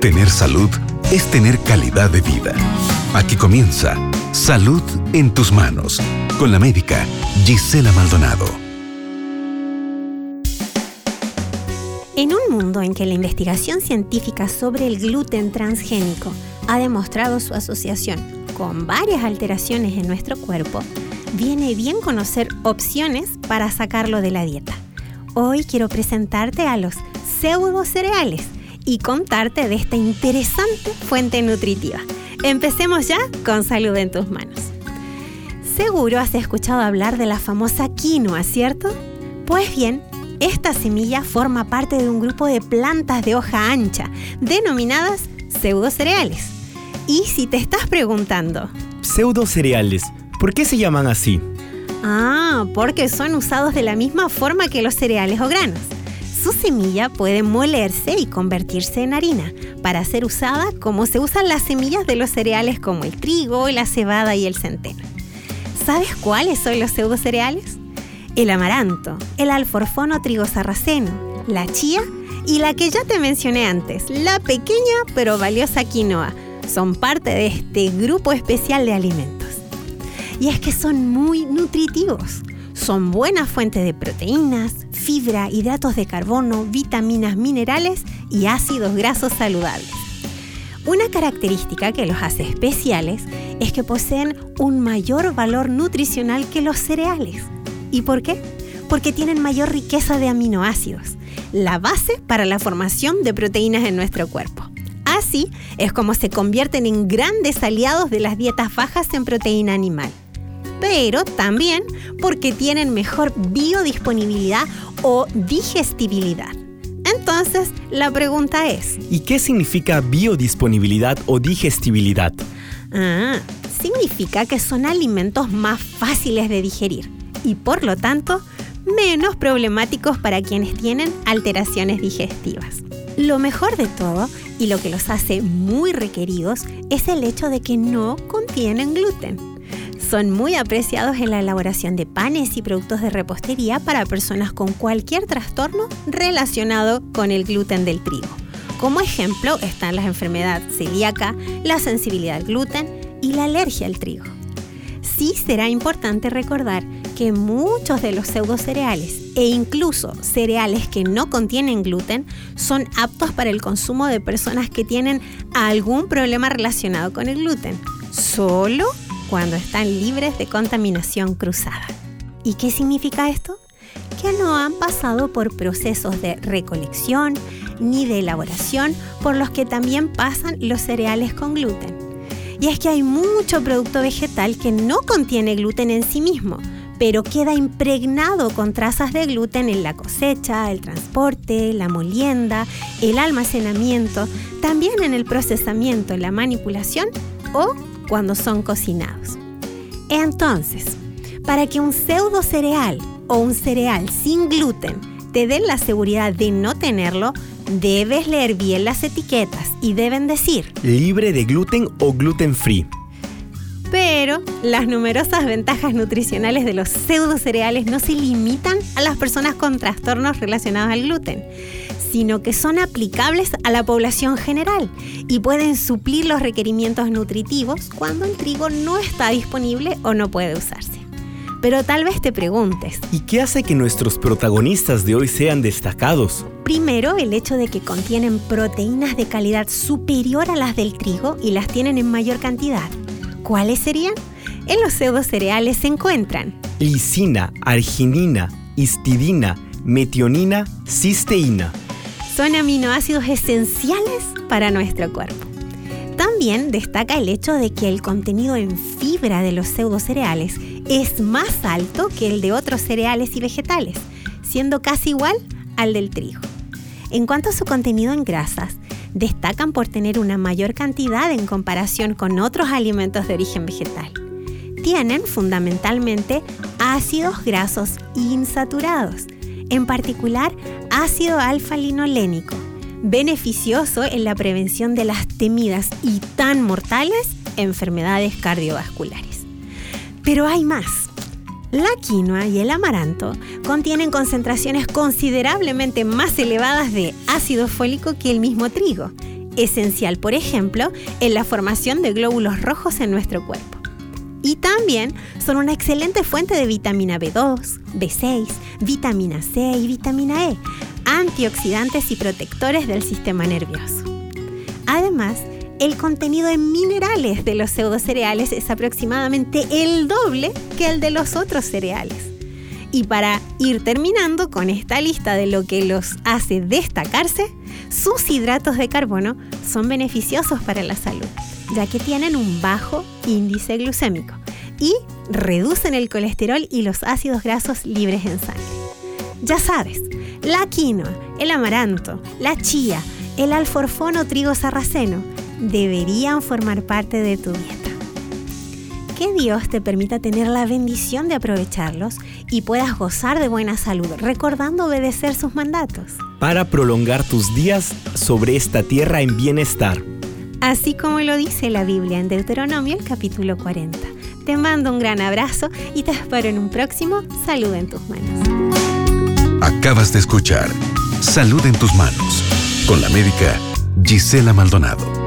Tener salud es tener calidad de vida. Aquí comienza Salud en tus manos con la médica Gisela Maldonado. En un mundo en que la investigación científica sobre el gluten transgénico ha demostrado su asociación con varias alteraciones en nuestro cuerpo, viene bien conocer opciones para sacarlo de la dieta. Hoy quiero presentarte a los pseudo cereales y contarte de esta interesante fuente nutritiva. Empecemos ya con salud en tus manos. Seguro has escuchado hablar de la famosa quinoa, ¿cierto? Pues bien, esta semilla forma parte de un grupo de plantas de hoja ancha, denominadas pseudocereales. Y si te estás preguntando, Pseudocereales, ¿por qué se llaman así? Ah, porque son usados de la misma forma que los cereales o granos. Su semilla puede molerse y convertirse en harina para ser usada como se usan las semillas de los cereales como el trigo, la cebada y el centeno. ¿Sabes cuáles son los pseudocereales? El amaranto, el alforfono trigo sarraceno, la chía y la que ya te mencioné antes, la pequeña pero valiosa quinoa. Son parte de este grupo especial de alimentos. Y es que son muy nutritivos. Son buena fuente de proteínas, fibra, hidratos de carbono, vitaminas, minerales y ácidos grasos saludables. Una característica que los hace especiales es que poseen un mayor valor nutricional que los cereales. ¿Y por qué? Porque tienen mayor riqueza de aminoácidos, la base para la formación de proteínas en nuestro cuerpo. Así es como se convierten en grandes aliados de las dietas bajas en proteína animal pero también porque tienen mejor biodisponibilidad o digestibilidad. Entonces, la pregunta es... ¿Y qué significa biodisponibilidad o digestibilidad? Ah, significa que son alimentos más fáciles de digerir y por lo tanto menos problemáticos para quienes tienen alteraciones digestivas. Lo mejor de todo y lo que los hace muy requeridos es el hecho de que no contienen gluten. Son muy apreciados en la elaboración de panes y productos de repostería para personas con cualquier trastorno relacionado con el gluten del trigo. Como ejemplo están las enfermedades celíaca, la sensibilidad al gluten y la alergia al trigo. Sí será importante recordar que muchos de los pseudocereales e incluso cereales que no contienen gluten son aptos para el consumo de personas que tienen algún problema relacionado con el gluten. Solo cuando están libres de contaminación cruzada. ¿Y qué significa esto? Que no han pasado por procesos de recolección ni de elaboración por los que también pasan los cereales con gluten. Y es que hay mucho producto vegetal que no contiene gluten en sí mismo, pero queda impregnado con trazas de gluten en la cosecha, el transporte, la molienda, el almacenamiento, también en el procesamiento, la manipulación o cuando son cocinados. Entonces, para que un pseudo cereal o un cereal sin gluten te den la seguridad de no tenerlo, debes leer bien las etiquetas y deben decir libre de gluten o gluten free. Pero las numerosas ventajas nutricionales de los pseudo cereales no se limitan a las personas con trastornos relacionados al gluten sino que son aplicables a la población general y pueden suplir los requerimientos nutritivos cuando el trigo no está disponible o no puede usarse. Pero tal vez te preguntes. ¿Y qué hace que nuestros protagonistas de hoy sean destacados? Primero, el hecho de que contienen proteínas de calidad superior a las del trigo y las tienen en mayor cantidad. ¿Cuáles serían? En los pseudo cereales se encuentran lisina, arginina, histidina, metionina, cisteína son aminoácidos esenciales para nuestro cuerpo. También destaca el hecho de que el contenido en fibra de los pseudocereales es más alto que el de otros cereales y vegetales, siendo casi igual al del trigo. En cuanto a su contenido en grasas, destacan por tener una mayor cantidad en comparación con otros alimentos de origen vegetal. Tienen fundamentalmente ácidos grasos insaturados, en particular ácido alfa-linolénico, beneficioso en la prevención de las temidas y tan mortales enfermedades cardiovasculares. Pero hay más. La quinoa y el amaranto contienen concentraciones considerablemente más elevadas de ácido fólico que el mismo trigo. esencial, por ejemplo, en la formación de glóbulos rojos en nuestro cuerpo. Y también son una excelente fuente de vitamina B2, B6, vitamina C y vitamina E, antioxidantes y protectores del sistema nervioso. Además, el contenido en minerales de los pseudocereales es aproximadamente el doble que el de los otros cereales. Y para ir terminando con esta lista de lo que los hace destacarse, sus hidratos de carbono son beneficiosos para la salud, ya que tienen un bajo índice glucémico y reducen el colesterol y los ácidos grasos libres en sangre. Ya sabes, la quinoa, el amaranto, la chía, el alforfono trigo sarraceno deberían formar parte de tu dieta. Que Dios te permita tener la bendición de aprovecharlos y puedas gozar de buena salud, recordando obedecer sus mandatos. Para prolongar tus días sobre esta tierra en bienestar. Así como lo dice la Biblia en Deuteronomio el capítulo 40. Te mando un gran abrazo y te espero en un próximo Salud en tus manos. Acabas de escuchar Salud en tus manos con la médica Gisela Maldonado.